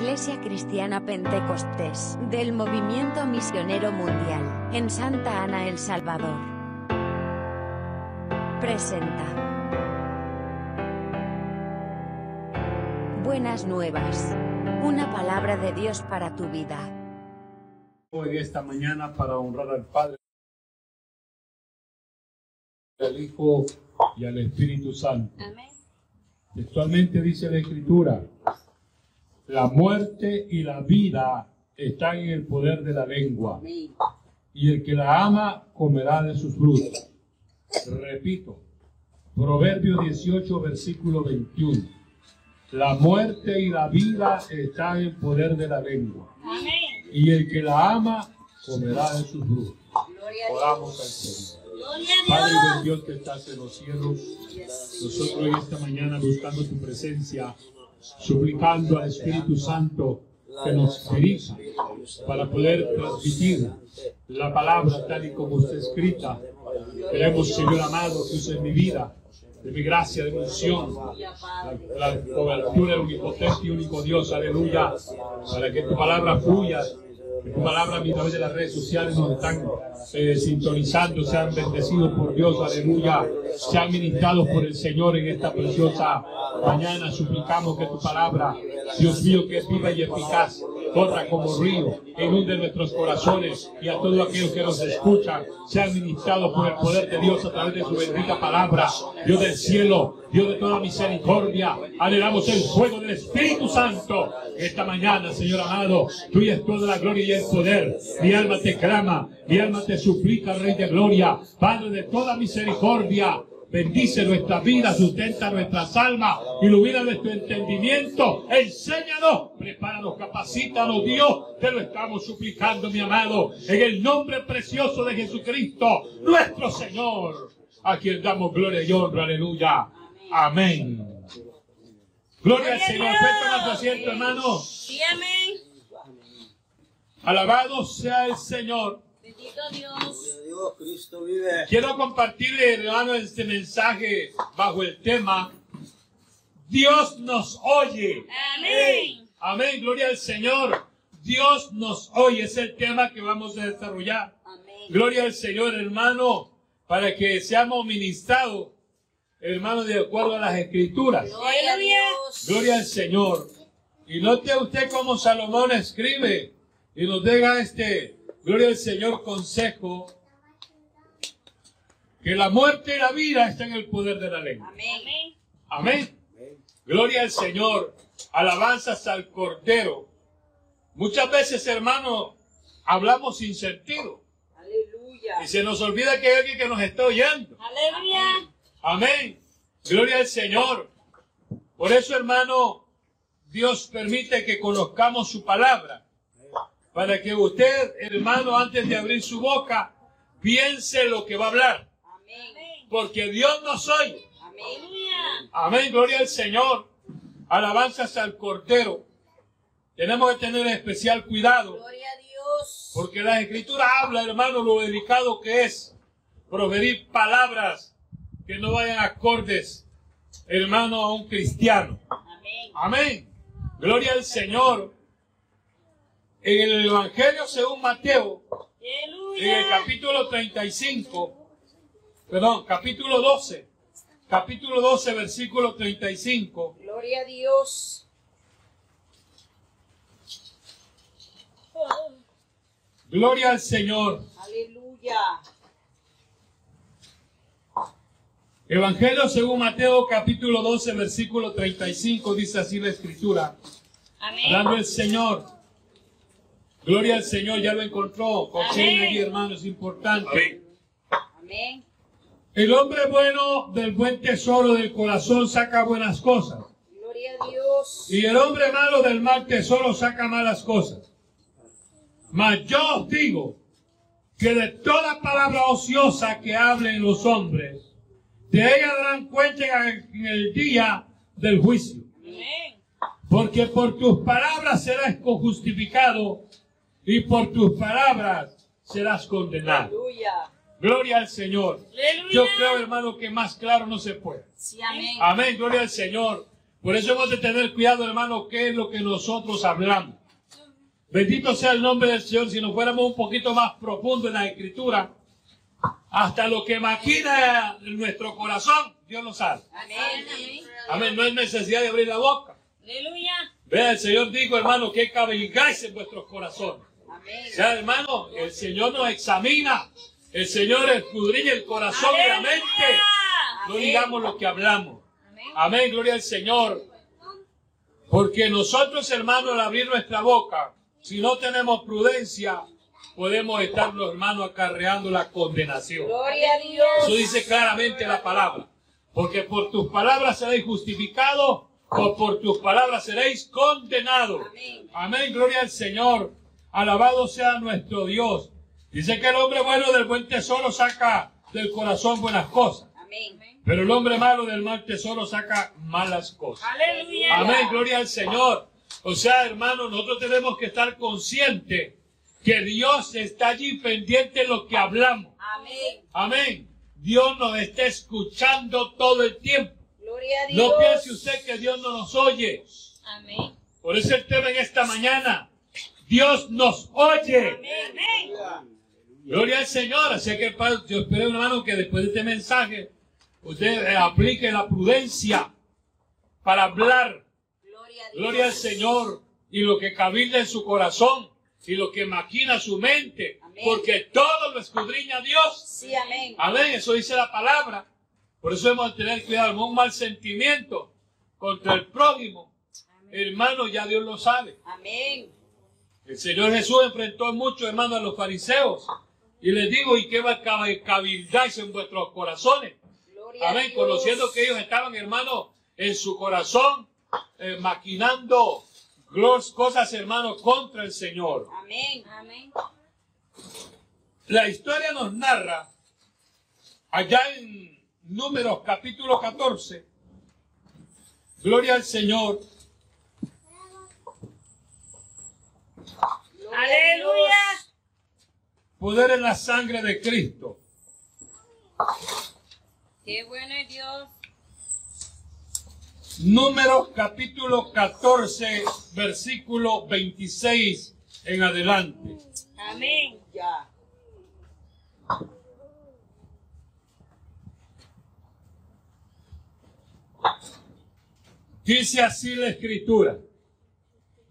Iglesia Cristiana Pentecostés del Movimiento Misionero Mundial en Santa Ana, El Salvador. Presenta. Buenas nuevas. Una palabra de Dios para tu vida. Hoy esta mañana para honrar al Padre, al Hijo y al Espíritu Santo. Amén. Textualmente dice la Escritura, la muerte y la vida están en el poder de la lengua, y el que la ama comerá de sus frutos. Repito, Proverbio 18, versículo 21. La muerte y la vida están en el poder de la lengua, y el que la ama comerá de sus frutos. Oramos al Señor. Padre buen Dios que estás en los cielos, nosotros hoy esta mañana buscando tu presencia, suplicando al Espíritu Santo que nos dirija para poder transmitir la palabra tal y como está escrita. Queremos, Señor amado, que mi vida, de mi gracia, de mi unción, la, la cobertura del omnipotente y único Dios, aleluya, para que tu palabra fluya tu palabra a través de las redes sociales nos están eh, sintonizando, sean bendecidos por Dios, aleluya, sean ministrados por el Señor en esta preciosa mañana. Suplicamos que tu palabra, Dios mío, que es viva y eficaz, corra como río, inunde nuestros corazones y a todos aquellos que nos escuchan, sean ministrados por el poder de Dios a través de su bendita palabra. Dios del cielo, Dios de toda misericordia, anhelamos el fuego del Espíritu Santo esta mañana, Señor amado. Tuya es toda la gloria y el poder. Mi alma te clama, mi alma te suplica, Rey de gloria, Padre de toda misericordia. Bendice nuestra vida, sustenta nuestras almas, ilumina nuestro entendimiento, enséñanos, prepáranos, capacítanos, Dios, te lo estamos suplicando, mi amado, en el nombre precioso de Jesucristo, nuestro Señor, a quien damos gloria y honra, aleluya. Amén. Gloria al Señor. Cuéntanos tu asiento, hermano. Sí, amén. Alabado sea el Señor. Bendito Dios. Cristo vive. Quiero compartirle, hermano, este mensaje bajo el tema Dios nos oye. Amén. Amén, gloria al Señor. Dios nos oye, es el tema que vamos a desarrollar. Amén. Gloria al Señor, hermano, para que seamos ministrados, hermano, de acuerdo a las escrituras. Gloria a Dios. Gloria al Señor. Y note usted cómo Salomón escribe y nos deja este, gloria al Señor, consejo, que la muerte y la vida están en el poder de la lengua. Amén. Amén. Gloria al Señor. Alabanzas al Cordero. Muchas veces, hermano, hablamos sin sentido. Aleluya. Y se nos olvida que hay alguien que nos está oyendo. Aleluya. Amén. Gloria al Señor. Por eso, hermano, Dios permite que conozcamos su palabra. Para que usted, hermano, antes de abrir su boca, piense lo que va a hablar. Amén. Porque Dios nos oye. Aleluya. Amén, gloria al Señor. Alabanzas al Cordero. Tenemos que tener especial cuidado. Gloria a Dios. Porque la Escritura habla, hermano, lo delicado que es proferir palabras que no vayan acordes, hermano, a un cristiano. Amén. Amén. Gloria al Señor. En el Evangelio según Mateo, en el capítulo 35, perdón, capítulo 12, capítulo 12, versículo 35, Gloria a Dios. gloria al Señor. Aleluya. Evangelio según Mateo, capítulo 12, versículo 35, dice así la escritura. Hablando Amén. el Señor. Gloria al Señor, ya lo encontró. Cochen Amén. allí, hermano, es importante. Amén. El hombre bueno del buen tesoro del corazón saca buenas cosas. Gloria a Dios. Y el hombre malo del mal tesoro saca malas cosas. Mas yo os digo que de toda palabra ociosa que hablen los hombres, de ella darán cuenta en el día del juicio. Porque por tus palabras serás justificado y por tus palabras serás condenado. Aleluya. Gloria al Señor. Aleluya. Yo creo, hermano, que más claro no se puede. Sí, amén. Amén, gloria al Señor. Por eso hemos de tener cuidado, hermano, qué es lo que nosotros hablamos. Bendito sea el nombre del Señor. Si nos fuéramos un poquito más profundo en la escritura, hasta lo que maquina nuestro corazón, Dios lo sabe. Amén. Amén. Amén. No hay necesidad de abrir la boca. Aleluya. Vea, el Señor dijo, hermano, que cabalgáis en vuestros corazones. Amén. O sea, hermano, el Señor nos examina. El Señor escudriña el corazón y la mente. No digamos lo que hablamos. Amén. Gloria al Señor. Porque nosotros, hermanos, al abrir nuestra boca, si no tenemos prudencia, podemos estar, los hermanos, acarreando la condenación. Gloria a Dios. Eso dice claramente la palabra. Porque por tus palabras seréis justificados o por tus palabras seréis condenados. Amén. Amén, gloria al Señor. Alabado sea nuestro Dios. Dice que el hombre bueno del buen tesoro saca del corazón buenas cosas. Amén. Pero el hombre malo del mal tesoro saca malas cosas. Aleluya. Amén, gloria al Señor. O sea, hermano, nosotros tenemos que estar conscientes que Dios está allí pendiente de lo que hablamos. Amén. Amén. Dios nos está escuchando todo el tiempo. Gloria a Dios. No piense usted que Dios no nos oye. Amén. Por eso el tema en esta mañana. Dios nos oye. Amén. Gloria al Señor. Así que yo espero, hermano, que después de este mensaje usted eh, aplique la prudencia para hablar. Gloria a Dios. Gloria al Señor. Y lo que cabilda en su corazón. Y lo que maquina su mente. Amén. Porque todo lo escudriña Dios. Sí, amén. Amén, eso dice la palabra. Por eso hemos de tener cuidado, no un mal sentimiento contra el prójimo. Hermano, ya Dios lo sabe. Amén. El Señor Jesús enfrentó mucho, hermano, a los fariseos. Y les digo, ¿y qué va a cab- cabildarse en vuestros corazones? Amén, conociendo que ellos estaban, hermano, en su corazón, eh, maquinando cosas, hermano, contra el Señor. Amén. Amén. La historia nos narra, allá en Números capítulo 14, Gloria al Señor, Aleluya. Poder en la sangre de Cristo. Qué bueno es Dios. Números capítulo 14, versículo 26 en adelante. Amén. Ya. Dice así la escritura.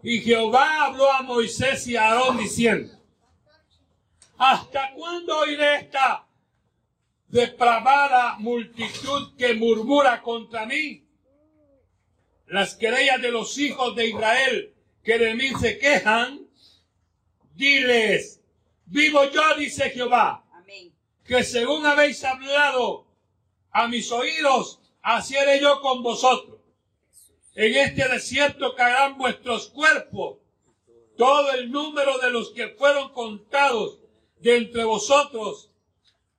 Y Jehová habló a Moisés y a Aarón diciendo, ¿hasta cuándo oiré esta depravada multitud que murmura contra mí? Las querellas de los hijos de Israel que de mí se quejan, diles, vivo yo, dice Jehová, Amén. que según habéis hablado a mis oídos, así haré yo con vosotros. En este desierto caerán vuestros cuerpos, todo el número de los que fueron contados de entre vosotros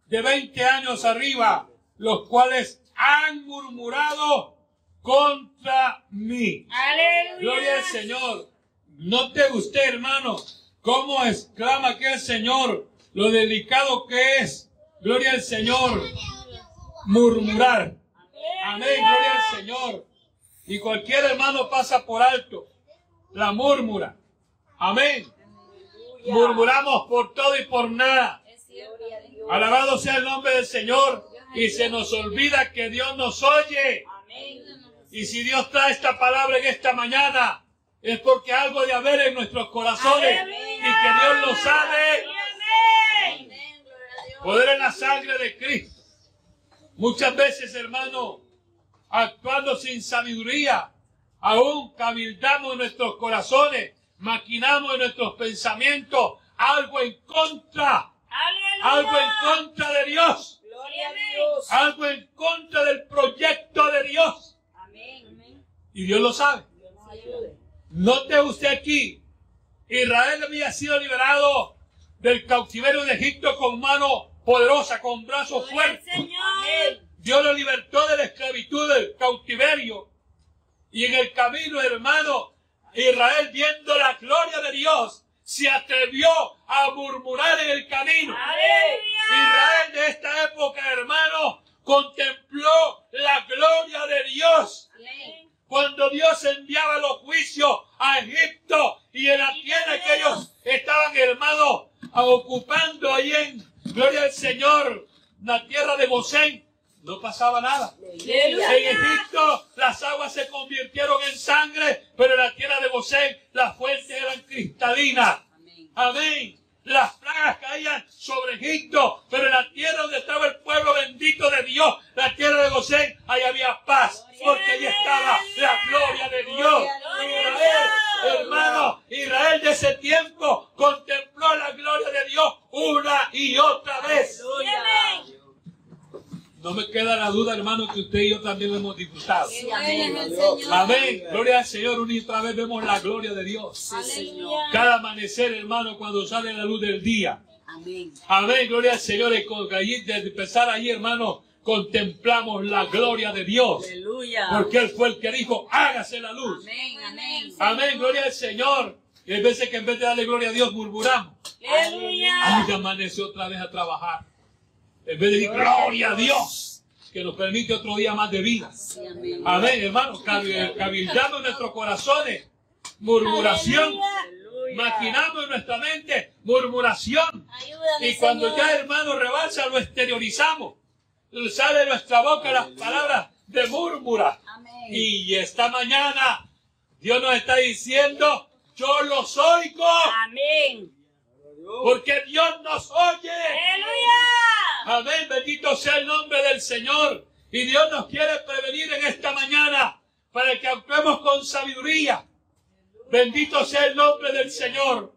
de 20 años arriba, los cuales han murmurado contra mí. Aleluya. Gloria al Señor. Note usted, hermano, cómo exclama aquel Señor lo delicado que es. Gloria al Señor. Murmurar. Amén. Gloria al Señor. Y cualquier hermano pasa por alto la murmura. Amén. Murmuramos por todo y por nada. Alabado sea el nombre del Señor. Y se nos olvida que Dios nos oye. Y si Dios trae esta palabra en esta mañana, es porque algo de haber en nuestros corazones y que Dios lo sabe. Poder en la sangre de Cristo. Muchas veces, hermano, actuando sin sabiduría, aún cabildamos en nuestros corazones, maquinamos en nuestros pensamientos algo en contra, algo en contra de Dios, Gloria a Dios. algo en contra del proyecto de Dios. Amén. Y Dios lo sabe. Dios nos ayude. Note usted aquí, Israel había sido liberado del cautiverio de Egipto con mano poderosa, con brazos fuertes. Dios lo libertó de la esclavitud del cautiverio. Y en el camino, hermano, Israel viendo la gloria de Dios, se atrevió a murmurar en el camino. Israel de esta época, hermano, contempló la gloria de Dios. Cuando Dios enviaba los juicios a Egipto y en la tierra que ellos estaban, hermanos, ocupando ahí en, gloria al Señor, la tierra de Gosén, no pasaba nada. En Egipto las aguas se convirtieron en sangre, pero en la tierra de Gosén las fuentes eran cristalinas. Amén. Las plagas caían sobre Egipto, pero en la tierra donde estaba el pueblo bendito de Dios, la tierra de Gosén, ahí había paz, porque allí estaba la gloria de Dios. Israel, hermano, Israel de ese tiempo contempló la gloria de Dios una y otra vez. Amén. No me queda la duda, hermano, que usted y yo también lo hemos disfrutado. Amén. Gloria al Señor. Una y otra vez vemos la gloria de Dios. Aleluya. Cada amanecer, hermano, cuando sale la luz del día. Amén. Amén. Gloria al Señor. Allí, desde empezar allí, hermano, contemplamos la gloria de Dios. Aleluya. Porque Él fue el que dijo, hágase la luz. Amén, amén. Amén. Gloria al Señor. Y hay veces que en vez de darle gloria a Dios, murmuramos. Aleluya. Ay, amaneció otra vez a trabajar. En vez de decir, gloria a Dios, que nos permite otro día más de vida. Amén. Amén, hermano. Cabil- Cabildando en nuestros corazones. Murmuración. Maquinando en nuestra mente. Murmuración. Y cuando ya, hermano, rebalsa, lo exteriorizamos. Sale de nuestra boca las palabras de murmura. Y esta mañana, Dios nos está diciendo, yo los oigo. Amén. Porque Dios nos oye. Aleluya. Amén, bendito sea el nombre del Señor. Y Dios nos quiere prevenir en esta mañana para que actuemos con sabiduría. Bendito sea el nombre del Señor.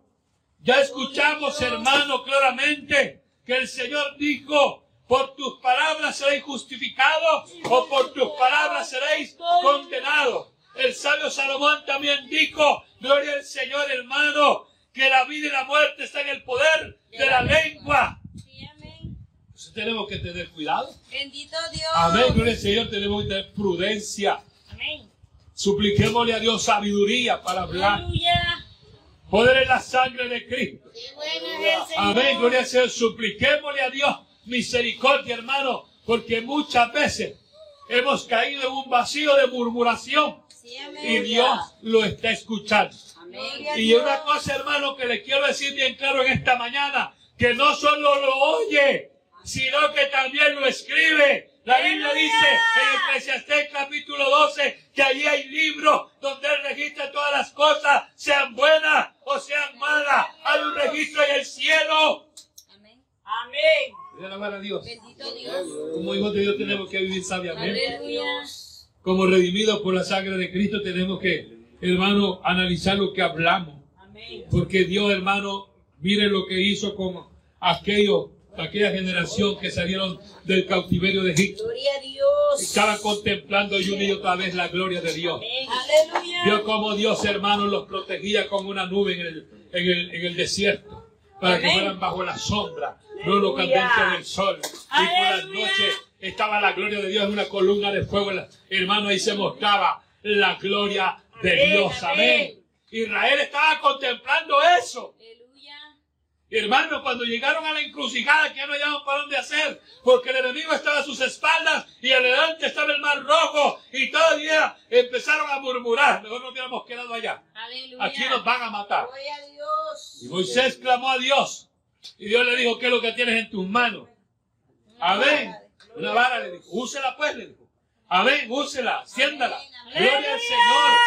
Ya escuchamos, hermano, claramente que el Señor dijo, por tus palabras seréis justificados o por tus palabras seréis condenados. El sabio Salomón también dijo, gloria al Señor, hermano, que la vida y la muerte está en el poder de la lengua. Sí, amén. Entonces tenemos que tener cuidado. Bendito Dios. Amén, gloria al Señor, tenemos que tener prudencia. Amén. Supliquémosle a Dios sabiduría para hablar. Aleluya. Poder en la sangre de Cristo. Bueno. Amén, gloria al Señor. Supliquémosle a Dios misericordia, hermano, porque muchas veces hemos caído en un vacío de murmuración Sí, amén. y Dios lo está escuchando. Amén. Y una cosa, hermano, que le quiero decir bien claro en esta mañana, que no solo lo oye, sino que también lo escribe. La Biblia dice en Eclesiastés capítulo 12 que allí hay libros donde él registra todas las cosas, sean buenas o sean malas. Hay un registro en el cielo. Amén. Amén. Voy a alabar a Dios. Bendito Dios. Como hijos de Dios tenemos que vivir sabiamente. Aleluya. Como redimidos por la sangre de Cristo tenemos que, hermano, analizar lo que hablamos. Porque Dios, hermano, mire lo que hizo con aquellos, aquella generación que salieron del cautiverio de Egipto. Gloria a Dios. Estaban contemplando y una y otra vez la gloria de Dios. Aleluya. Vio cómo Dios, hermano, los protegía con una nube en el, en el, en el desierto. Para que fueran bajo la sombra, no los candentes del sol. Y por las noches estaba la gloria de Dios en una columna de fuego. Hermano, ahí se mostraba la gloria de Dios. Amén. Israel estaba contemplando eso. Hermano, cuando llegaron a la encrucijada que ya no hallaban para dónde hacer, porque el enemigo estaba a sus espaldas y adelante estaba el mar rojo y todavía empezaron a murmurar. Mejor nos hubiéramos quedado allá. Aleluya. Aquí nos van a matar. A Dios. Y Moisés clamó a Dios y Dios le dijo, ¿qué es lo que tienes en tus manos? Amén. Una vara le dijo, úsela pues, le dijo. Amén, úsela, siéndala. Gloria al Señor.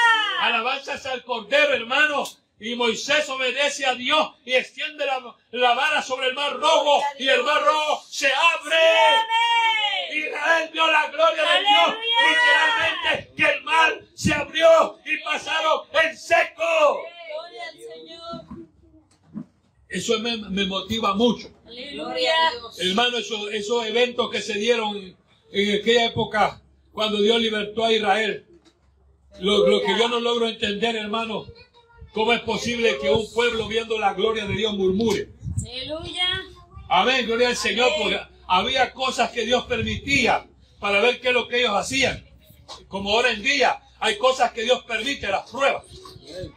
Alabanzas al Cordero, hermano. Y Moisés obedece a Dios y extiende la, la vara sobre el mar rojo y el mar rojo se abre. Israel vio la gloria de Dios, literalmente, que el mar se abrió y pasaron en seco. Gloria al Señor. Eso me, me motiva mucho. Aleluya. Hermano, esos, esos eventos que se dieron en aquella época cuando Dios libertó a Israel. Lo, lo que yo no logro entender, hermano, cómo es posible que un pueblo viendo la gloria de Dios murmure. Aleluya. Amén, gloria al Señor, porque había cosas que Dios permitía para ver qué es lo que ellos hacían. Como ahora en día hay cosas que Dios permite, las pruebas.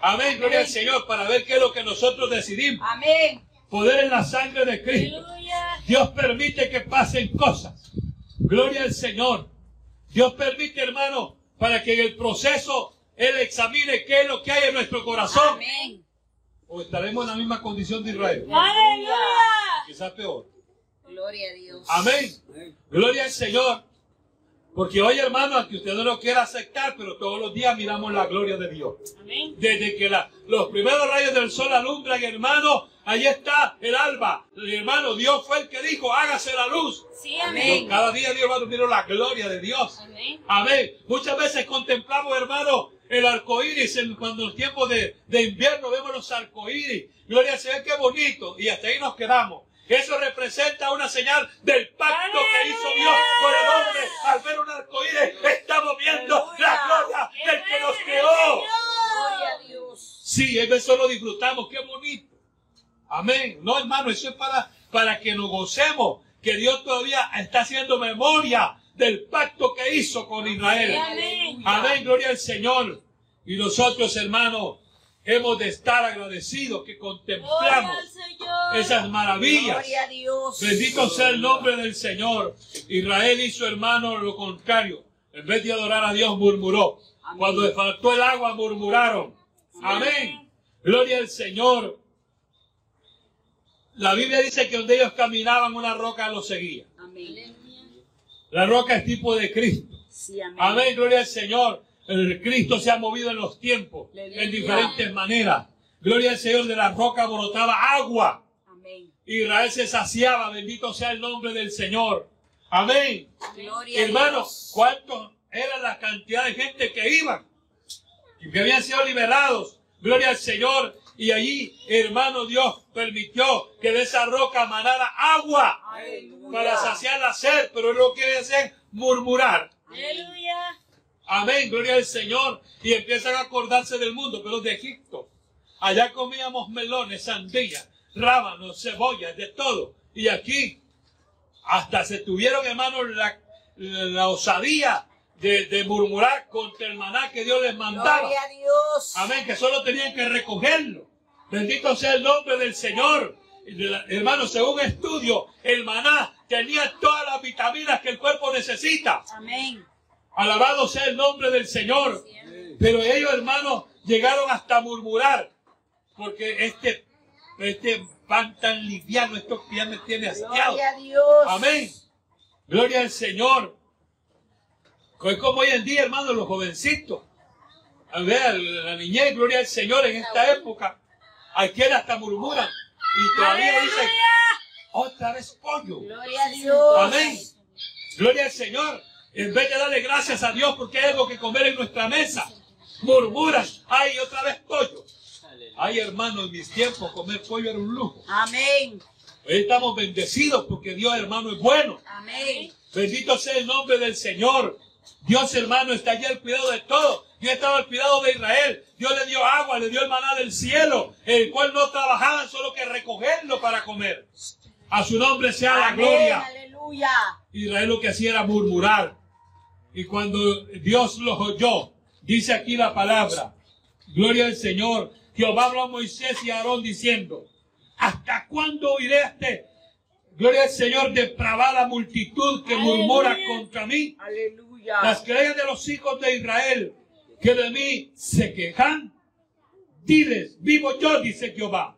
Amén, gloria al Señor, para ver qué es lo que nosotros decidimos. Amén. Poder en la sangre de Cristo. Aleluya. Dios permite que pasen cosas. Gloria al Señor. Dios permite, hermano, para que en el proceso Él examine qué es lo que hay en nuestro corazón. Amén. O estaremos en la misma condición de Israel. Aleluya. Quizás peor. Gloria a Dios. Amén. Gloria al Señor. Porque hoy, hermano, aunque usted no lo quiera aceptar, pero todos los días miramos la gloria de Dios. Amén. Desde que la- los primeros rayos del sol alumbran, hermano, ahí está el alba. Hermano, Dios fue el que dijo, hágase la luz. Sí, amén. cada día, Dios, hermano, miro la gloria de Dios. Amén. Amén. Muchas veces contemplamos, hermano, el arco iris en, cuando en tiempo de, de invierno vemos los arcoíris. Gloria al Señor, qué bonito. Y hasta ahí nos quedamos. Eso representa una señal del pacto que hizo Dios con el hombre. Al ver un arcoíris, estamos viendo la gloria del que nos creó. Gloria a Dios. Sí, eso lo disfrutamos, qué bonito. Amén. No, hermano, eso es para, para que nos gocemos, que Dios todavía está haciendo memoria del pacto que hizo con Israel. Amén. Amén, gloria al Señor. Y nosotros, hermanos, hemos de estar agradecidos que contemplamos esas maravillas. Gloria a Dios. Bendito sea el nombre del Señor. Israel y su hermano lo contrario. En vez de adorar a Dios, murmuró. Amén. Cuando le faltó el agua, murmuraron. Amén. Gloria al Señor. La Biblia dice que donde ellos caminaban, una roca los seguía. Amén. La roca es tipo de Cristo. Sí, amén. Amén, gloria al Señor. El Cristo se ha movido en los tiempos, Aleluya. en diferentes maneras. Gloria al Señor, de la roca brotaba agua. Amén. Israel se saciaba, bendito sea el nombre del Señor. Amén. Gloria Hermanos. ¿cuántos era la cantidad de gente que iban? Y que habían sido liberados. Gloria al Señor. Y allí, hermano, Dios permitió que de esa roca manara agua Aleluya. para saciar la sed, pero no quiere hacer murmurar. Aleluya. Amén, gloria al Señor. Y empiezan a acordarse del mundo, pero de Egipto. Allá comíamos melones, sandías, rábanos, cebollas, de todo. Y aquí hasta se tuvieron, hermanos, la, la osadía de, de murmurar contra el maná que Dios les mandaba. Gloria a Dios. Amén, que solo tenían que recogerlo. Bendito sea el nombre del Señor. Hermano, según estudio, el maná tenía todas las vitaminas que el cuerpo necesita. Amén. Alabado sea el nombre del Señor. Pero ellos, hermanos, llegaron hasta murmurar. Porque este, este pan tan liviano, esto ya me tiene hastiado. Gloria a Dios. Amén. Gloria al Señor. Es como hoy en día, hermanos, los jovencitos. A ver, la niñez, gloria al Señor en esta época. Hay quienes hasta murmuran. Y todavía dicen, otra vez pollo. Gloria a Dios. Amén. Gloria al Señor. En vez de darle gracias a Dios porque hay algo que comer en nuestra mesa, murmuran, ay, otra vez pollo. Ay, hermano, en mis tiempos comer pollo era un lujo. Amén. Hoy estamos bendecidos porque Dios, hermano, es bueno. Amén. Bendito sea el nombre del Señor. Dios, hermano, está allí al cuidado de todo. Dios estaba al cuidado de Israel. Dios le dio agua, le dio el maná del cielo, el cual no trabajaban solo que recogerlo para comer. A su nombre sea la gloria. Aleluya. Israel lo que hacía era murmurar. Y cuando Dios los oyó, dice aquí la palabra, gloria al Señor, Jehová habló a Moisés y a Aarón diciendo, ¿hasta cuándo oiré este? Gloria al Señor, depravada multitud que murmura Aleluya. contra mí. Aleluya. Las creyas de los hijos de Israel que de mí se quejan. Diles, vivo yo, dice Jehová,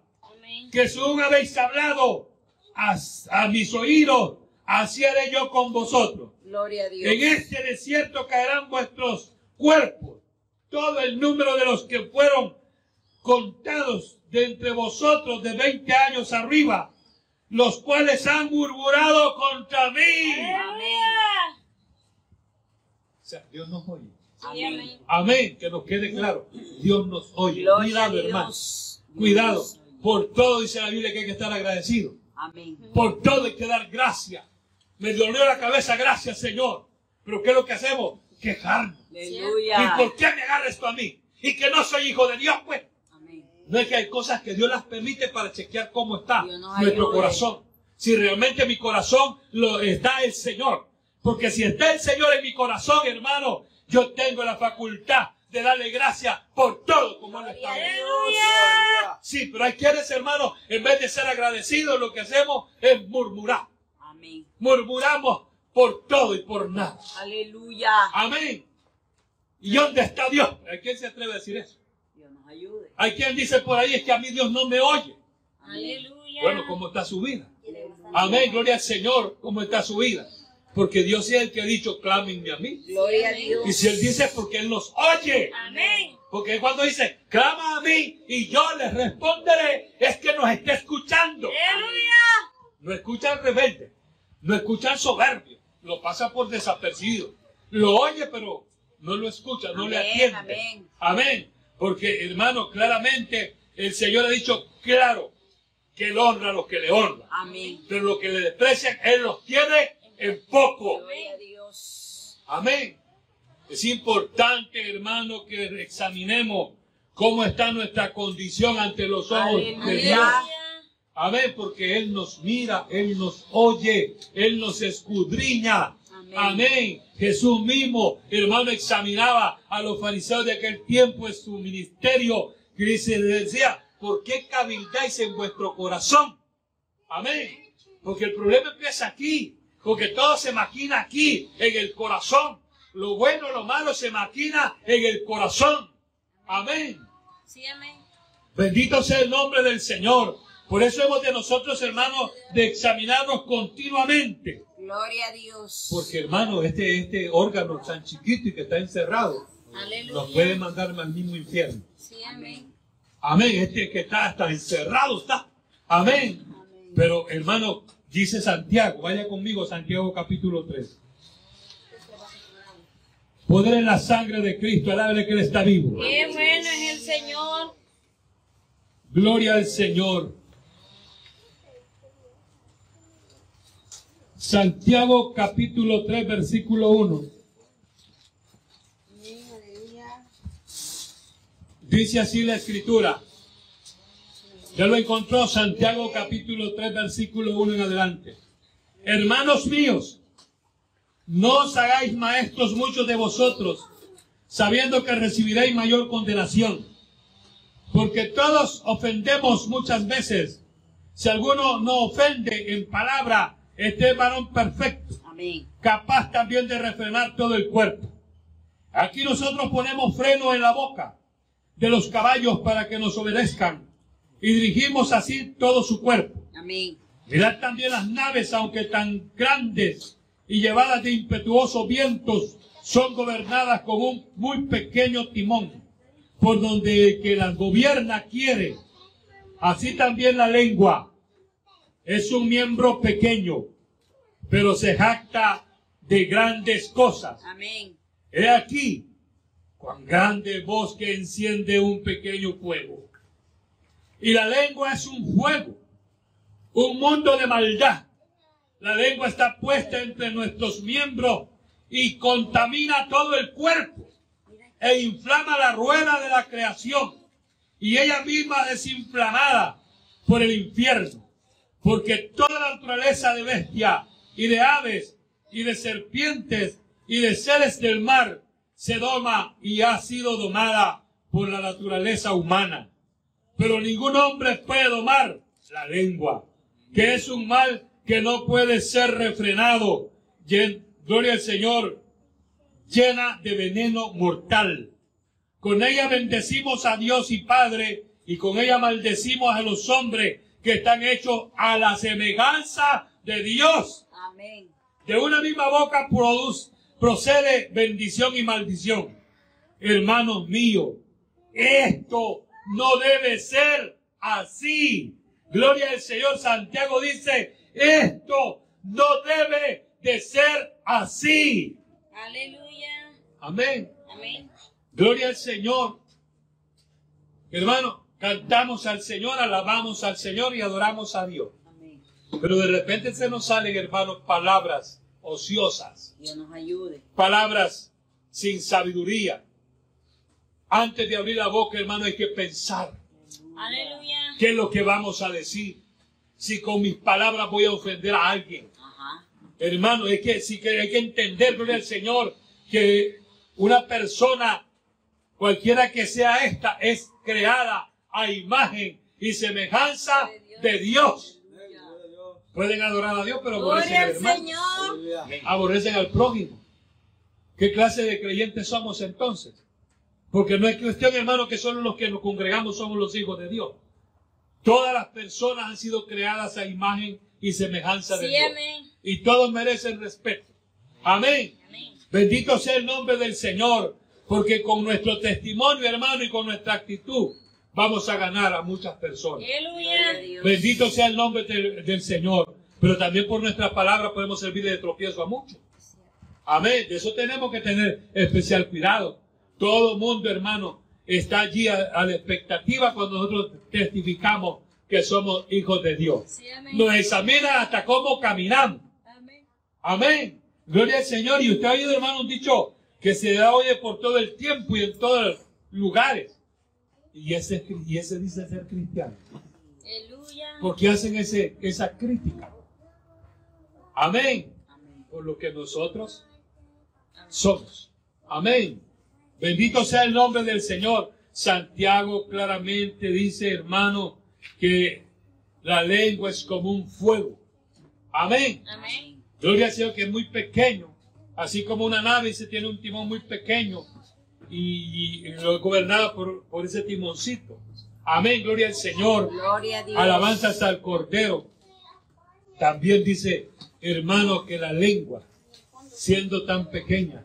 que según habéis hablado a, a mis oídos, así haré yo con vosotros. Gloria a Dios. En este desierto caerán vuestros cuerpos, todo el número de los que fueron contados de entre vosotros de 20 años arriba, los cuales han murmurado contra mí. Aleluya. O sea, Dios nos oye. Amén. Amén, que nos quede claro. Dios nos oye. Gloria Cuidado, hermano. Cuidado. Por todo dice la Biblia que hay que estar agradecido. Amén. Por todo hay que dar gracias. Me dolió la cabeza, gracias Señor. Pero ¿qué es lo que hacemos? Quejarnos. ¿Y por qué me agarra esto a mí? Y que no soy hijo de Dios, pues. Amén. No es que hay cosas que Dios las permite para chequear cómo está nuestro corazón. Si realmente mi corazón lo está el Señor. Porque si está el Señor en mi corazón, hermano, yo tengo la facultad de darle gracias por todo como Él está. Aleluya. Sí, pero hay quienes, hermano, en vez de ser agradecidos, lo que hacemos es murmurar. Amén. Murmuramos por todo y por nada. Aleluya. Amén. ¿Y dónde está Dios? ¿A quién se atreve a decir eso? Dios nos ayude. Hay quien dice por ahí es que a mí Dios no me oye. Aleluya. Bueno, ¿cómo está su vida? Amén, gloria al Señor, ¿cómo está su vida? Porque Dios es el que ha dicho, clámenme a mí. Gloria a Dios. Y si Él dice, es porque Él nos oye. Amén. Porque cuando dice, clama a mí y yo les responderé, es que nos está escuchando. Aleluya. No escucha al rebelde, no escucha al soberbio, lo pasa por desapercibido. Lo oye, pero no lo escucha, no le atiende. amén. Amén. Porque, hermano, claramente el Señor ha dicho claro que Él honra a los que le honran. Amén. Pero los que le desprecian, Él los tiene en poco. Amén. Es importante, hermano, que examinemos cómo está nuestra condición ante los ojos de. Dios. Amén, porque Él nos mira, Él nos oye, Él nos escudriña. Amén. Amén. Jesús mismo, hermano, examinaba a los fariseos de aquel tiempo en su ministerio, que dice, decía, ¿por qué cabildáis en vuestro corazón? Amén. Porque el problema empieza aquí, porque todo se maquina aquí, en el corazón. Lo bueno, lo malo se maquina en el corazón. Amén. Sí, amén. Bendito sea el nombre del Señor. Por eso hemos de nosotros, hermanos, de examinarnos continuamente. Gloria a Dios. Porque, hermano, este, este órgano tan chiquito y que está encerrado, nos puede Aleluya. mandar al mismo infierno. Sí, amén. Amén. Este que está hasta encerrado está. Amén. Amén. Pero, hermano, dice Santiago, vaya conmigo, Santiago capítulo 3. Poder en la sangre de Cristo, alábele que Él está vivo. Qué bueno es el Señor. Gloria al Señor. Santiago capítulo 3, versículo 1. Dice así la escritura. Ya lo encontró Santiago capítulo 3, versículo 1 en adelante. Hermanos míos, no os hagáis maestros muchos de vosotros, sabiendo que recibiréis mayor condenación. Porque todos ofendemos muchas veces. Si alguno no ofende en palabra, este es varón perfecto, Amén. capaz también de refrenar todo el cuerpo. Aquí nosotros ponemos freno en la boca de los caballos para que nos obedezcan y dirigimos así todo su cuerpo. Amén. Mirad también las naves, aunque tan grandes y llevadas de impetuosos vientos, son gobernadas con un muy pequeño timón, por donde el que las gobierna quiere. Así también la lengua es un miembro pequeño, pero se jacta de grandes cosas. Amén. He aquí cuán grande bosque enciende un pequeño fuego. Y la lengua es un fuego, un mundo de maldad. La lengua está puesta entre nuestros miembros y contamina todo el cuerpo e inflama la rueda de la creación y ella misma desinflamada por el infierno. Porque toda la naturaleza de bestia y de aves y de serpientes y de seres del mar se doma y ha sido domada por la naturaleza humana. Pero ningún hombre puede domar la lengua, que es un mal que no puede ser refrenado. Llen- Gloria al Señor, llena de veneno mortal. Con ella bendecimos a Dios y Padre, y con ella maldecimos a los hombres que están hechos a la semejanza de Dios. Amén. De una misma boca produce, procede bendición y maldición. Hermanos míos, esto no debe ser así. Gloria al Señor. Santiago dice, esto no debe de ser así. Aleluya. Amén. Amén. Gloria al Señor. Hermano, cantamos al Señor, alabamos al Señor y adoramos a Dios. Amén. Pero de repente se nos salen, hermanos, palabras ociosas. Dios nos ayude. palabras sin sabiduría. Antes de abrir la boca, hermano, hay que pensar Aleluya. qué es lo que vamos a decir. Si con mis palabras voy a ofender a alguien. Ajá. Hermano, es que, sí que hay que entender, gloria al Señor, que una persona, cualquiera que sea esta, es creada a imagen y semejanza de Dios. Pueden adorar a Dios, pero aborrecen al al hermano. Señor. aborrecen al prójimo. ¿Qué clase de creyentes somos entonces? Porque no es cuestión, hermano, que solo los que nos congregamos somos los hijos de Dios. Todas las personas han sido creadas a imagen y semejanza de Sí, Dios. amén. Y todos merecen respeto. Amén. Amén. Bendito sea el nombre del Señor, porque con nuestro testimonio, hermano, y con nuestra actitud, vamos a ganar a muchas personas. Aleluya. Bendito sea el nombre del, del Señor, pero también por nuestra palabra podemos servir de tropiezo a muchos. Amén. De eso tenemos que tener especial cuidado. Todo mundo, hermano, está allí a, a la expectativa cuando nosotros testificamos que somos hijos de Dios. Sí. Nos examina hasta cómo caminamos. Amén. Amén. Gloria al Señor. Y usted ha oído, hermano, un dicho que se da hoy por todo el tiempo y en todos los lugares. Y ese, y ese dice ser cristiano. Aleluya. Porque hacen ese, esa crítica. Amén. Amén. Por lo que nosotros somos. Amén. Bendito sea el nombre del Señor. Santiago claramente dice, hermano, que la lengua es como un fuego. Amén. Amén. Gloria al Señor que es muy pequeño, así como una nave se tiene un timón muy pequeño y, y lo gobernaba por, por ese timoncito. Amén, gloria al Señor. Gloria a Dios. Alabanzas al Cordero. También dice, hermano, que la lengua, siendo tan pequeña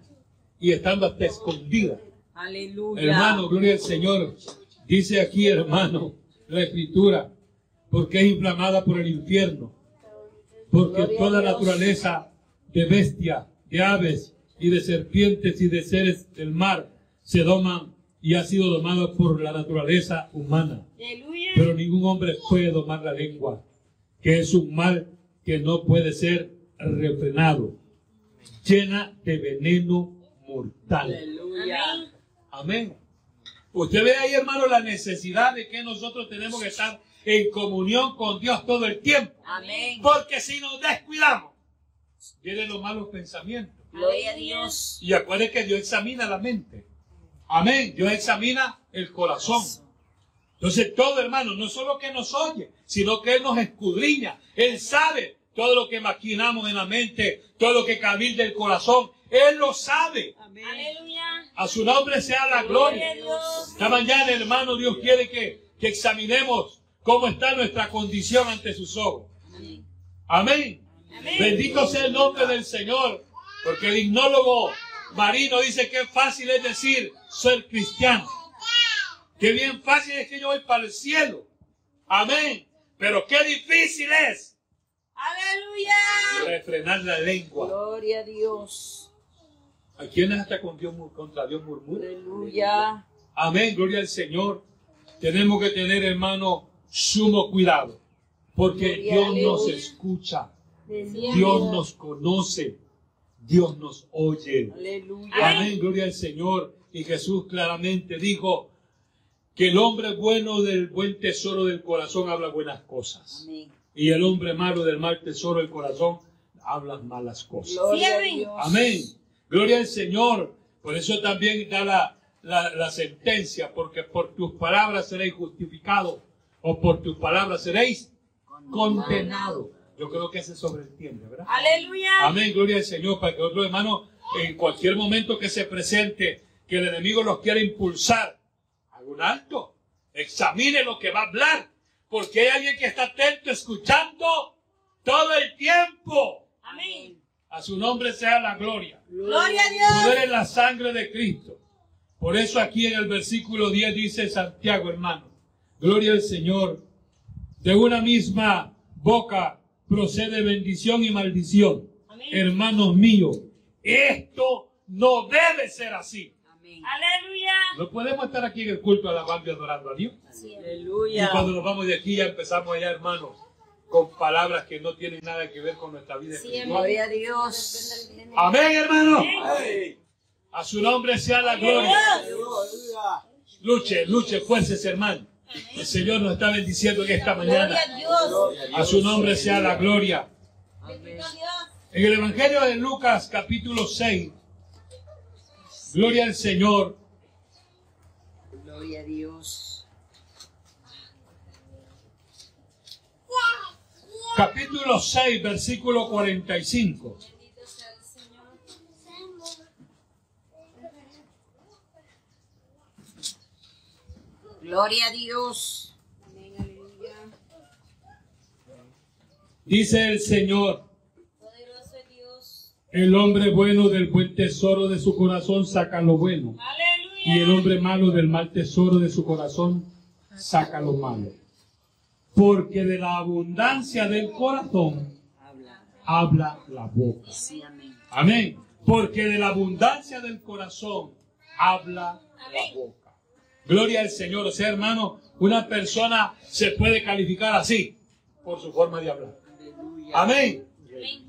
y estando hasta escondida, Aleluya. Hermano, gloria al Señor. Dice aquí, hermano, la escritura, porque es inflamada por el infierno. Porque Gloria toda naturaleza de bestia, de aves y de serpientes y de seres del mar se doman y ha sido domada por la naturaleza humana. Aleluya. Pero ningún hombre puede domar la lengua, que es un mal que no puede ser refrenado, llena de veneno mortal. Aleluya. Amén. Usted ve ahí, hermano, la necesidad de que nosotros tenemos que estar en comunión con Dios todo el tiempo. Amén. Porque si nos descuidamos, vienen los malos pensamientos. Gloria a Dios. Y acuérdense que Dios examina la mente. Amén. Dios examina el corazón. Entonces todo, hermano, no solo que nos oye, sino que Él nos escudriña. Él sabe todo lo que maquinamos en la mente, todo lo que cabilda el corazón. Él lo sabe. Aleluya. A su nombre sea la Gloria. Esta mañana, hermano, Dios quiere que, que examinemos cómo está nuestra condición ante sus ojos. Amén. Amén. Amén. Bendito sea el nombre del Señor. Porque el hipnólogo marino dice que fácil es decir ser cristiano. Que bien fácil es que yo voy para el cielo. Amén. Pero qué difícil es Aleluya. refrenar la lengua. Gloria a Dios. ¿A quiénes hasta con Dios, contra Dios murmura? Aleluya. Amén, gloria al Señor. Tenemos que tener, hermano, sumo cuidado. Porque Gloria Dios nos escucha. Dios nos conoce, Dios nos oye. Aleluya. Amén, gloria al Señor. Y Jesús claramente dijo que el hombre bueno del buen tesoro del corazón habla buenas cosas. Amén. Y el hombre malo del mal tesoro del corazón habla malas cosas. Gloria. Amén. Gloria al Señor. Por eso también da la, la, la sentencia, porque por tus palabras seréis justificados o por tus palabras seréis condenados. Yo creo que se sobreentiende, ¿verdad? Aleluya. Amén, gloria al Señor, para que otro hermano, en cualquier momento que se presente, que el enemigo los quiera impulsar, haga un alto, examine lo que va a hablar, porque hay alguien que está atento, escuchando todo el tiempo. Amén. A su nombre sea la gloria. Gloria a Dios. Poder en la sangre de Cristo. Por eso aquí en el versículo 10 dice Santiago, hermano, gloria al Señor. De una misma boca procede bendición y maldición. Amén. Hermanos míos, esto no debe ser así. Amén. Aleluya. No podemos estar aquí en el culto alabando y adorando a Dios. Y Aleluya. cuando nos vamos de aquí ya empezamos allá, hermanos, con palabras que no tienen nada que ver con nuestra vida espiritual. Gloria a Dios. Amén, hermano. Amén. A su nombre sea la gloria. Luche, luche, fuerces, hermano. El Señor nos está bendiciendo en esta mañana. Gloria a Dios. A su nombre sea la gloria. En el Evangelio de Lucas, capítulo 6, gloria al Señor. Gloria a Dios. capítulo 6, versículo 45. Gloria a Dios. Dice el Señor. El hombre bueno del buen tesoro de su corazón saca lo bueno. Y el hombre malo del mal tesoro de su corazón saca lo malo. Porque de la abundancia del corazón Habla. la boca. Amén. Porque de la abundancia del corazón habla la boca. Gloria al Señor. O sea, hermano, una persona se puede calificar así por su forma de hablar. Amén.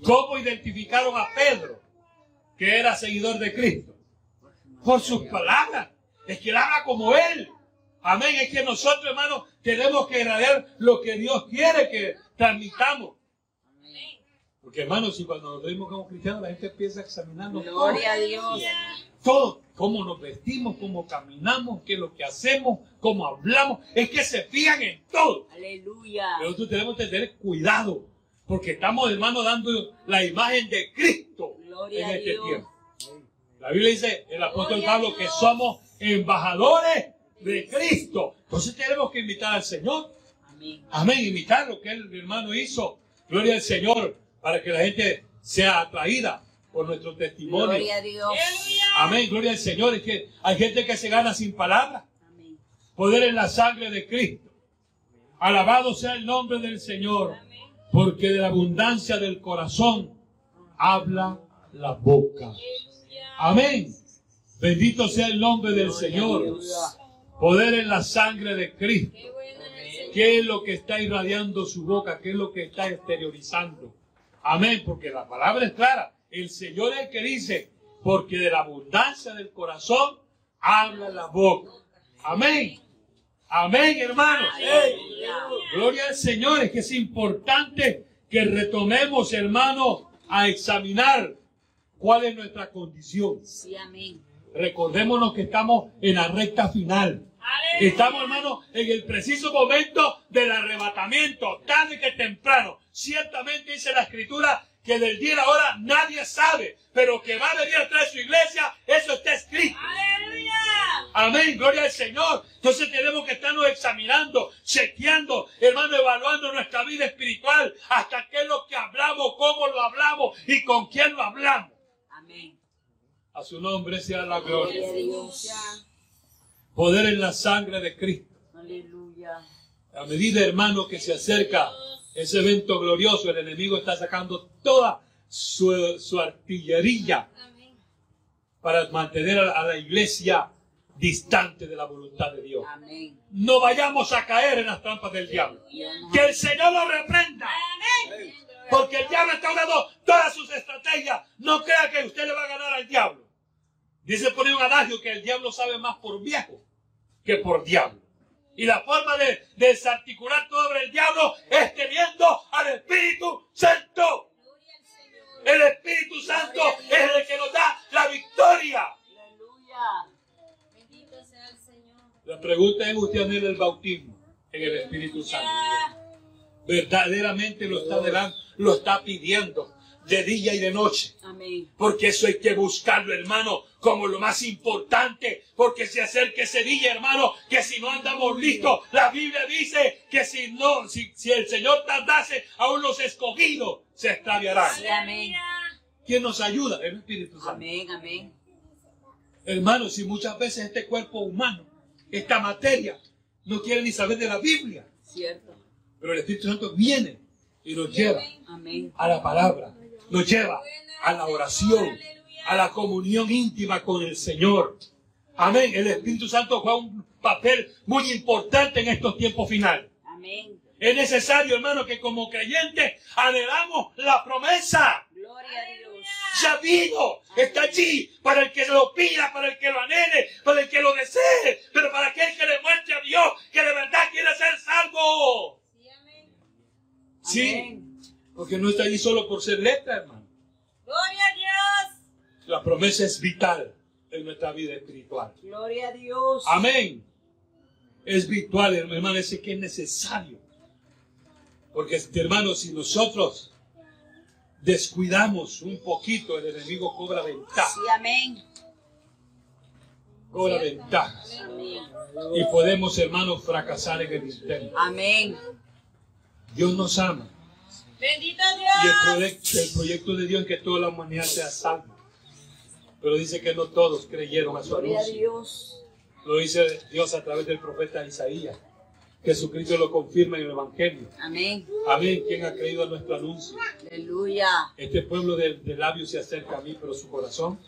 ¿Cómo identificaron a Pedro, que era seguidor de Cristo? Por sus palabras. Es que él habla como él. Amén. Es que nosotros, hermanos, tenemos que irradiar lo que Dios quiere que transmitamos. Porque, hermanos, si cuando nos vemos como cristianos, la gente empieza a examinarnos todo. Gloria a Dios. todo. Cómo nos vestimos, cómo caminamos, qué es lo que hacemos, cómo hablamos. Es que se fijan en todo. Aleluya. Pero nosotros tenemos que tener cuidado, porque estamos, hermano, dando la imagen de Cristo Gloria en a este Dios. tiempo. La Biblia dice, el apóstol Gloria Pablo, que somos embajadores de Cristo. Entonces tenemos que invitar al Señor. Amén. Amén, imitar lo que el hermano hizo. Gloria al Señor, para que la gente sea atraída por nuestro testimonio. Gloria a Dios. Amén, gloria al Señor. Es que hay gente que se gana sin palabras. Amén. Poder en la sangre de Cristo. Alabado sea el nombre del Señor. Porque de la abundancia del corazón habla la boca. Amén. Bendito sea el nombre del Señor. Poder en la sangre de Cristo. Qué es el Señor. ¿Qué es lo que está irradiando su boca? ¿Qué es lo que está exteriorizando? Amén, porque la palabra es clara. El Señor es el que dice, porque de la abundancia del corazón habla la boca. Amén. Amén, hermanos. Gloria al Señor. Es que es importante que retomemos, hermano, a examinar cuál es nuestra condición. Sí, amén. Recordémonos que estamos en la recta final. Estamos, hermano, en el preciso momento del arrebatamiento, tarde que temprano. Ciertamente dice la escritura que del día y la hora nadie sabe, pero que va a venir a traer su iglesia, eso está escrito. Amén, gloria al Señor. Entonces tenemos que estarnos examinando, chequeando, hermano, evaluando nuestra vida espiritual, hasta qué es lo que hablamos, cómo lo hablamos y con quién lo hablamos. Amén. A su nombre sea la gloria. Gloria a Dios. Poder en la sangre de Cristo. Aleluya. A medida, hermano, que se acerca ese evento glorioso, el enemigo está sacando toda su, su artillería para mantener a, a la iglesia distante de la voluntad de Dios. Amén. No vayamos a caer en las trampas del diablo. Que el Señor lo reprenda. Porque el diablo está usando todas sus estrategias. No crea que usted le va a ganar al diablo. Dice por ahí un adagio que el diablo sabe más por viejo que por diablo. Y la forma de de desarticular todo el diablo es teniendo al Espíritu Santo. El Espíritu Santo es el que nos da la victoria. Aleluya. Bendito sea el Señor. La pregunta es, ¿usted anhela el bautismo en el Espíritu Santo? Verdaderamente lo está, delante, lo está pidiendo de día y de noche. Amén. Porque eso hay que buscarlo, hermano, como lo más importante. Porque se acerca ese día, hermano, que si no andamos listos, la Biblia dice que si no, si, si el Señor tardase, aún los escogidos se extraviarán. Sí, amén. ¿Quién nos ayuda? El Espíritu Santo. Amén, amén. Hermanos, si muchas veces este cuerpo humano, esta materia, no quiere ni saber de la Biblia, Cierto. pero el Espíritu Santo viene y nos lleva Amén. a la palabra, nos lleva a la oración, a la comunión íntima con el Señor. Amén. El Espíritu Santo juega un papel muy importante en estos tiempos finales. Amén. Es necesario, hermano, que como creyentes anhelamos la promesa. Gloria a Dios. Ya vino, está allí para el que lo pida, para el que lo anhele, para el que lo desee, pero para aquel que le muestre a Dios que de verdad quiere ser salvo. Sí, amén. Sí, Amén. Porque no está allí solo por ser letra, hermano. Gloria a Dios. La promesa es vital en nuestra vida espiritual. Gloria a Dios. Amén. Es virtual, hermano, es que es necesario. Porque, hermano, si nosotros descuidamos un poquito, el enemigo cobra ventaja. Sí, amén. Cobra ventaja. Amén. y podemos, hermanos, fracasar en el intento. Amén. Dios nos ama. Bendito Y el, Dios. proyecto, el proyecto de Dios es que toda la humanidad sea salva. Pero dice que no todos creyeron a su Gloria a anuncio. Dios. Lo dice Dios a través del profeta Isaías. Jesucristo lo confirma en el Evangelio. Amén. Amén. ¿Quién ha creído a nuestro anuncio? Aleluya. Este pueblo de, de labios se acerca a mí, pero su corazón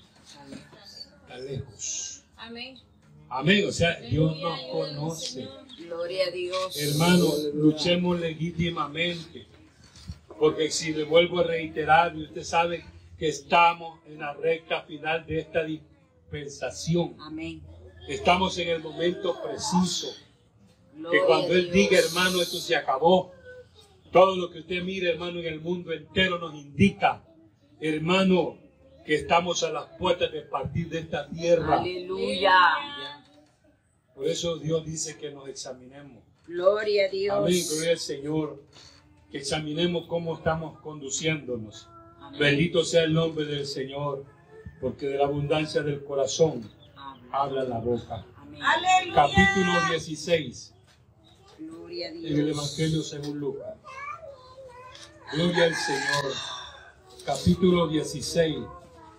está lejos. Amén. Amén. O sea, Dios nos conoce. Gloria a Dios. Hermanos, luchemos legítimamente. Porque si le vuelvo a reiterar, y usted sabe que estamos en la recta final de esta dispensación. Amén. Estamos en el momento preciso. Que cuando Él diga, hermano, esto se acabó. Todo lo que usted mire, hermano, en el mundo entero nos indica, hermano, que estamos a las puertas de partir de esta tierra. Aleluya. Por eso Dios dice que nos examinemos. Gloria a Dios. Amén, gloria al Señor. Que examinemos cómo estamos conduciéndonos. Amén. Bendito sea el nombre del Señor, porque de la abundancia del corazón Amén. habla la boca. Amén. Capítulo 16 Gloria a en el Dios. Evangelio según Lucas. Gloria al Señor. Capítulo 16,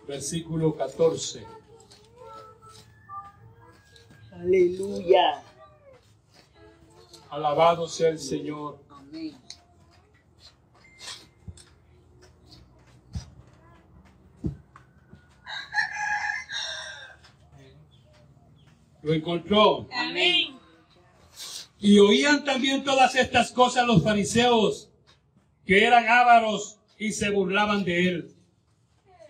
versículo 14. Aleluya. Alabado sea el Señor. Amén. Lo encontró. Amén. Y oían también todas estas cosas los fariseos, que eran ávaros y se burlaban de él.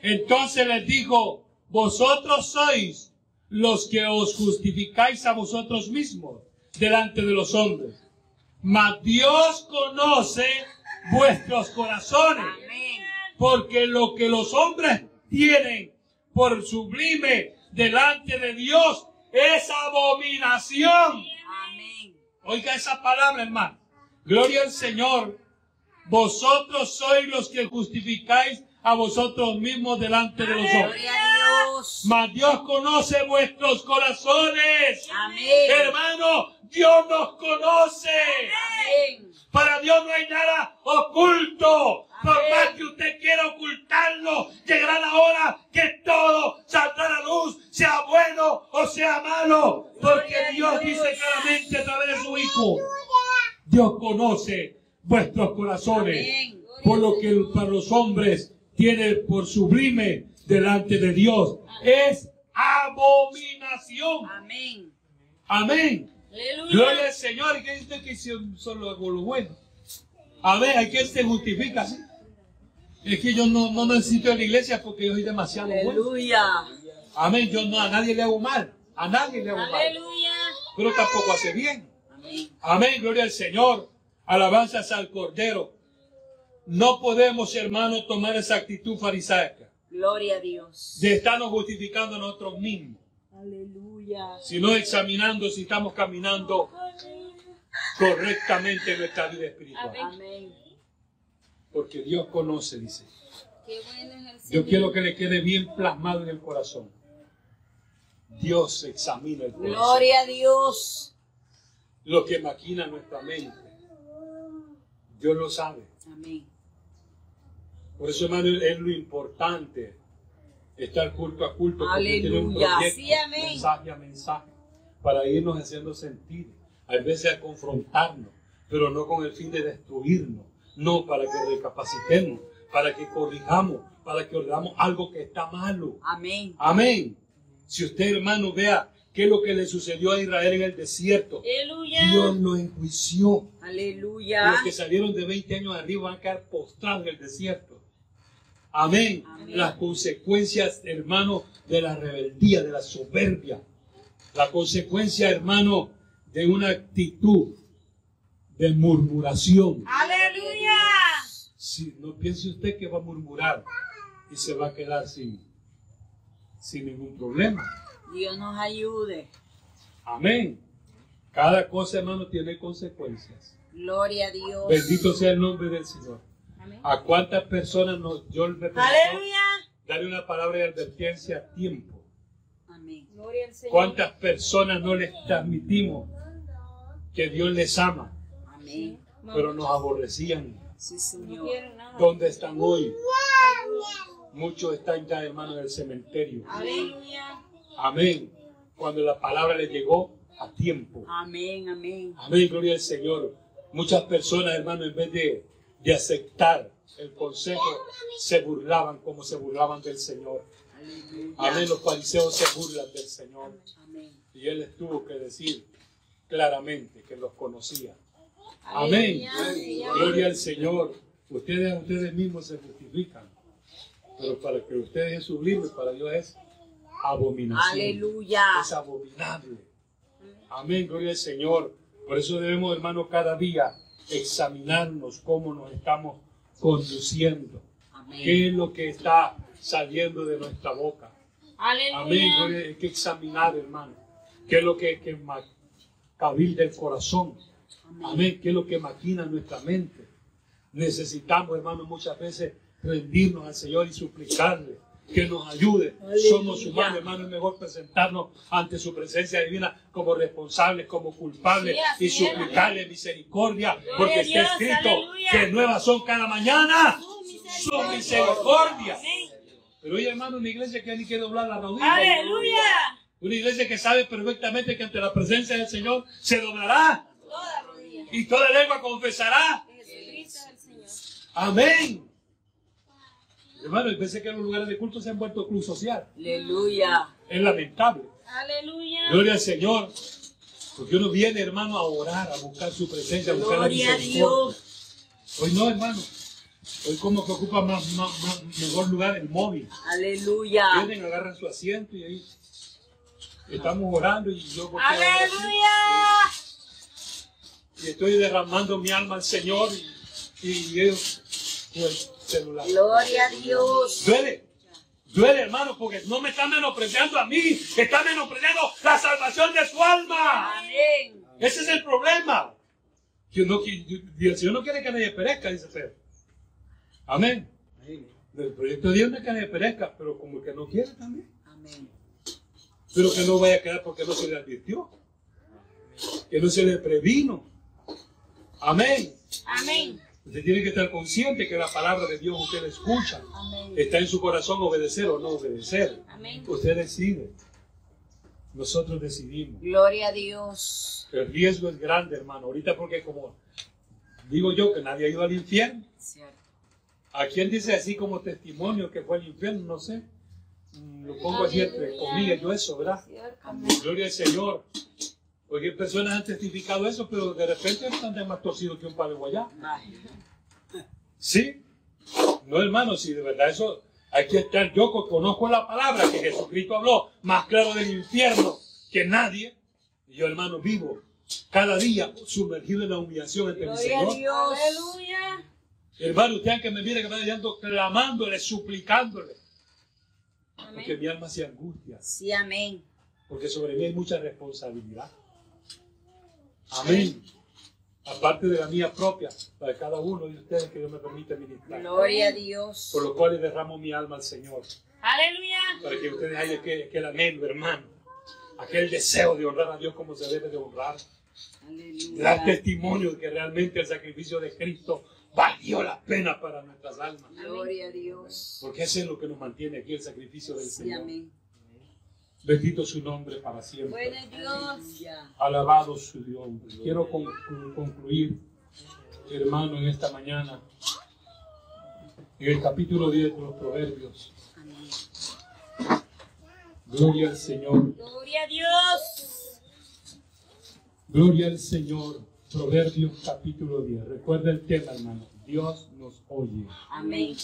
Entonces les dijo, vosotros sois los que os justificáis a vosotros mismos delante de los hombres. Mas Dios conoce vuestros corazones, porque lo que los hombres tienen por sublime delante de Dios es abominación. Amén. Oiga esa palabra, hermano. Gloria al Señor. Vosotros sois los que justificáis a vosotros mismos delante de los hombres. Gloria a Dios. Mas Dios conoce vuestros corazones. Amén. Hermano, Dios nos conoce. Amén. Para Dios no hay nada oculto. Por más que usted quiera ocultarlo, llegará la hora que todo saldrá a la luz, sea bueno o sea malo. Porque Dios dice claramente a través de su Hijo. Dios conoce vuestros corazones. Por lo que para los hombres tiene por sublime delante de Dios. Es abominación. Amén. Amén. Aleluya. Gloria al Señor. ¿Y qué dice que solo lo bueno? A ver, ¿a quién se justifica así? Es que yo no, no necesito a la iglesia porque yo soy demasiado bueno. Aleluya. Amén. Yo no, a nadie le hago mal. A nadie le hago mal. Aleluya. Pero tampoco hace bien. Amén. Amén. Gloria al Señor. Alabanzas al Cordero. No podemos, hermanos, tomar esa actitud farisaica Gloria a Dios. de estarnos justificando a nosotros mismos, Aleluya. sino examinando si estamos caminando correctamente en nuestra vida espiritual. Amén. Porque Dios conoce, dice. Yo quiero que le quede bien plasmado en el corazón. Dios examina el corazón. Gloria a Dios. Lo que maquina nuestra mente. Dios lo sabe. Amén. Por eso, hermano, es lo importante estar culto a culto. Porque tiene un Aleluya. proyecto, Sí, amén. mensaje a mensaje, para irnos haciendo sentir. A veces a confrontarnos, pero no con el fin de destruirnos. No, para que recapacitemos, para que corrijamos, para que ordenamos algo que está malo. Amén. Amén. Si usted, hermano, vea qué es lo que le sucedió a Israel en el desierto. Aleluya. Dios lo enjuició. Aleluya. Los que salieron de 20 años arriba van a quedar postrados en el desierto. Amén. Amén. Las consecuencias, hermano, de la rebeldía, de la soberbia. La consecuencia, hermano, de una actitud de murmuración. Aleluya. Si, no piense usted que va a murmurar y se va a quedar sin, sin ningún problema. Dios nos ayude. Amén. Cada cosa, hermano, tiene consecuencias. Gloria a Dios. Bendito sea el nombre del Señor. Amén. ¿A cuántas personas nos, yo le Aleluya. darle una palabra de advertencia a tiempo? Amén. Gloria al Señor. ¿Cuántas personas no les transmitimos que Dios les ama, Amén. pero nos aborrecían? Sí, Señor. ¿Dónde están hoy? Muchos están ya, hermanos, en el cementerio. Amén. Cuando la palabra les llegó a tiempo. Amén, amén. Amén, gloria al Señor. Muchas personas, hermano, en vez de, de aceptar el consejo, se burlaban como se burlaban del Señor. Aleluya. Amén, los fariseos se burlan del Señor. Amén. Y Él les tuvo que decir claramente que los conocía. Amén. Gloria al Señor. Ustedes a ustedes mismos se justifican. Pero para que ustedes es sublime, para Dios es abominación. Aleluya. Es abominable. Amén, gloria al Señor. Por eso debemos, hermanos, cada día examinarnos cómo nos estamos conduciendo. Amén. ¿Qué es lo que está saliendo de nuestra boca? Amén, Aleluya. gloria, hay que examinar, hermano. ¿Qué es lo que, que cabilda el corazón? Amén, ¿qué es lo que maquina nuestra mente? Necesitamos, hermano, muchas veces rendirnos al Señor y suplicarle que nos ayude. Aleluya. Somos humanos, hermano, es mejor presentarnos ante su presencia divina como responsables, como culpables Sí, y suplicarle misericordia, porque está escrito aleluya. que nuevas son cada mañana Su su misericordia. Pero oye, hermano, una iglesia que ni que doblar la rodilla. Aleluya. Una iglesia que sabe perfectamente que ante la presencia del Señor se doblará Toda rodilla. y toda lengua confesará. Jesucristo es el Señor. Amén. Hermano, pensé que los lugares de culto se han vuelto club social. Aleluya. Es lamentable. Aleluya. Gloria al Señor. Porque uno viene, hermano, a orar, a buscar su presencia, a buscar la Gloria a misericordia. Dios. Hoy no, hermano. Hoy como que ocupa más, más- más- mejor lugar el móvil. Aleluya. Vienen, agarran su asiento y ahí estamos orando y yo Aleluya. Y estoy derramando mi alma al Señor y, y ellos con el celular. Gloria a Dios. Duele, duele hermano, porque no me está menospreciando a mí, está menospreciando la salvación de su alma. Amén. Ese es el problema. Que no, que- el Señor no quiere que nadie perezca, dice Pedro. Amén. El proyecto de Dios no es que nadie perezca, pero como que no quiere también. Amén. Pero que no vaya a quedar porque no se le advirtió. Que no se le previno. Amén. Amén. Usted tiene que estar consciente que la palabra de Dios usted la escucha. Amén. Está en su corazón obedecer o no obedecer. Amén. Usted decide. Nosotros decidimos. Gloria a Dios. El riesgo es grande, hermano. Ahorita porque como digo yo que nadie ha ido al infierno. Cierto. ¿A quién dice así como testimonio que fue al infierno? No sé. Mm, Lo pongo así entre comillas yo eso, ¿verdad? Gloria al Señor. Porque personas han testificado eso, pero de repente están de más torcidos que un palo guayá. ¿Sí? No, hermano, si de verdad eso hay que estar. Yo co- conozco la palabra que Jesucristo habló más claro del infierno que nadie. Y yo, hermano, vivo cada día sumergido en la humillación ante mi Gloria a Señor. Dios. Aleluya. Hermano, usted que me mire que me está ando clamándole, suplicándole. Porque mi alma se angustia. Sí, amén. Porque sobre mí hay mucha responsabilidad. Amén. Aparte de la mía propia, la de cada uno de ustedes que Dios me permite ministrar. Gloria a Dios. Por lo cual le derramo mi alma al Señor. Aleluya. Para que ustedes hayan aquel, aquel anhelo, hermano. Aquel deseo de honrar a Dios como se debe de honrar. Dar Aleluya. testimonio de que realmente el sacrificio de Cristo valió la pena para nuestras almas. Gloria a Dios. Porque ese es lo que nos mantiene aquí, el sacrificio del Sí, Señor. amén. Bendito su nombre para siempre. Dios. Alabado su Dios. Quiero conclu- concluir, hermano, en esta mañana, en el capítulo 10 de los Proverbios. Amén. Gloria al Señor. Gloria a Dios. Gloria al Señor. Proverbios capítulo 10. Recuerda el tema, hermano. Dios nos oye. Amén.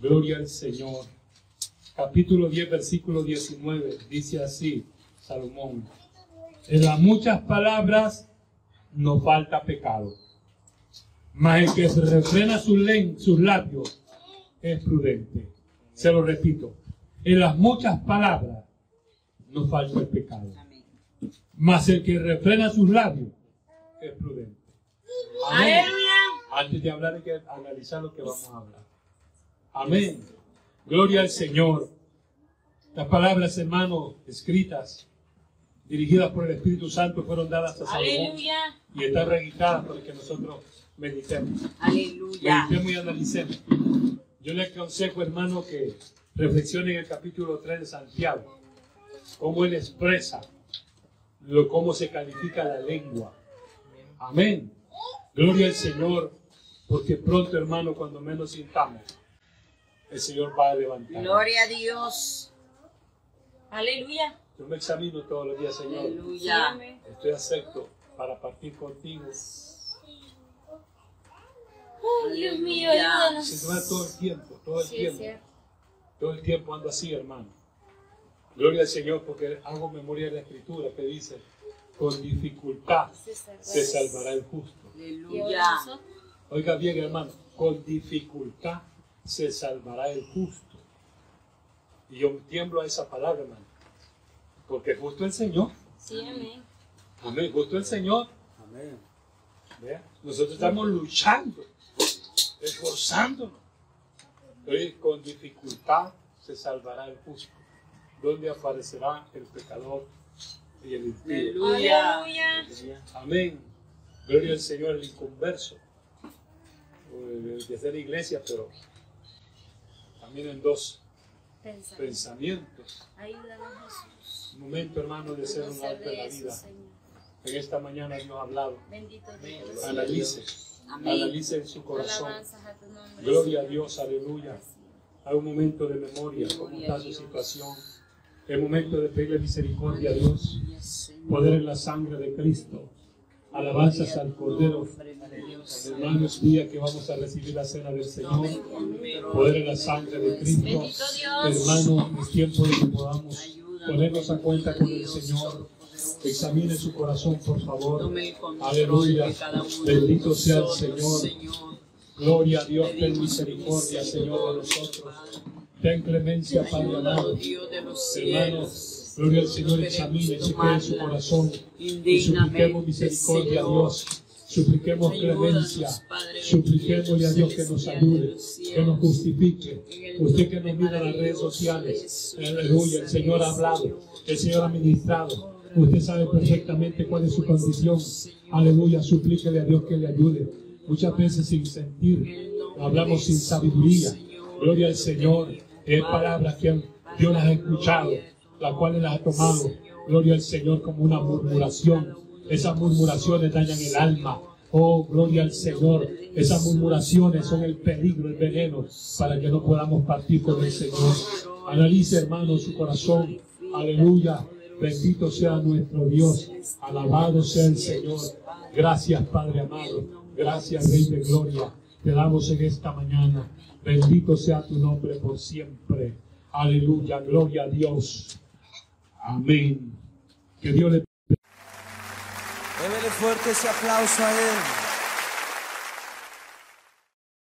Gloria al Señor. Capítulo 10, versículo 19. Dice así, Salomón. En las muchas palabras no falta pecado. Mas el que se refrena sus, sus labios es prudente. Se lo repito. En las muchas palabras no falta el pecado. Mas el que refrena sus labios es prudente. Amén. Antes de hablar hay que analizar lo que vamos a hablar. Amén. Gloria al Señor. Las palabras, hermano, escritas, dirigidas por el Espíritu Santo, fueron dadas a Salomón Aleluya. y están registradas para que nosotros meditemos. Aleluya. Meditemos y analicemos. Yo le aconsejo, hermano, que reflexione en el capítulo 3 de Santiago, cómo él expresa lo, cómo se califica la lengua. Amén. Gloria al Señor, porque pronto, hermano, cuando menos sintamos, el Señor va a levantar. Gloria a Dios. Aleluya. Yo me examino todos los días, Señor. Aleluya. Estoy acepto para partir contigo. Oh, Dios mío, ayúdanos. Señor, todo el tiempo, todo el Sí, tiempo. Todo el tiempo ando así, hermano. Gloria al Señor, porque hago memoria de la Escritura que dice, con dificultad se salvará el justo. Aleluya. Oiga bien, hermano, con dificultad se salvará el justo. Y yo tiemblo a esa palabra, hermano. Porque justo el Señor. Sí, amén. Amén. Justo el Señor. Amén. Vea, Nosotros estamos luchando, esforzándonos. Oye, con dificultad se salvará el justo. Donde aparecerá el pecador y el impío. Aleluya. Aleluya. Amén. Gloria al Señor, el inconverso. Eh, Desde la iglesia, pero también en dos pensamientos. Ayúdanos, Jesús. Un momento, hermano, de ser un alto en de la vida. Señor. En esta mañana Dios ha hablado. Bendito Dios. Analice. Amén. Analice en su corazón. Alabanzas a tu nombre. Gloria a. Dios, aleluya. Hay un momento de memoria, cómo está su situación. El momento de pedirle misericordia a Dios. Poder en la sangre de Cristo. Alabanzas al Cordero. Hermano, es día que vamos a recibir la cena del Señor. Poder en la sangre de Cristo. Hermano, es tiempo de que podamos ponernos a cuenta con el Señor. Examine su corazón, por favor. Aleluya. Bendito sea el Señor. Gloria a Dios, ten misericordia, Señor, de nosotros. Ten clemencia, Padre amado. Hermanos. Gloria al Señor, examine, chequee su corazón. Y supliquemos misericordia a Dios. Supliquemos clemencia. Supliquémosle a Dios que nos ayude, que nos justifique. Usted que nos mira en las redes sociales, aleluya, el Señor ha hablado, el Señor ha ministrado. Usted sabe perfectamente cuál es su condición. Aleluya, suplíquele a Dios que le ayude. Muchas veces sin sentir, hablamos sin sabiduría. Gloria al Señor. Es palabras que Dios las ha escuchado, las cuales las ha tomado. Gloria al Señor como una murmuración. Esas murmuraciones dañan el alma. Oh, gloria al Señor. Esas murmuraciones son el peligro, el veneno, para que no podamos partir con el Señor. Analice, hermano, su corazón. Aleluya. Bendito sea nuestro Dios. Alabado sea el Señor. Gracias, Padre amado. Gracias, Rey de Gloria. Te damos en esta mañana. Bendito sea tu nombre por siempre. Aleluya. Gloria a Dios. Amén. Que Dios le Démele fuerte ese aplauso a Él.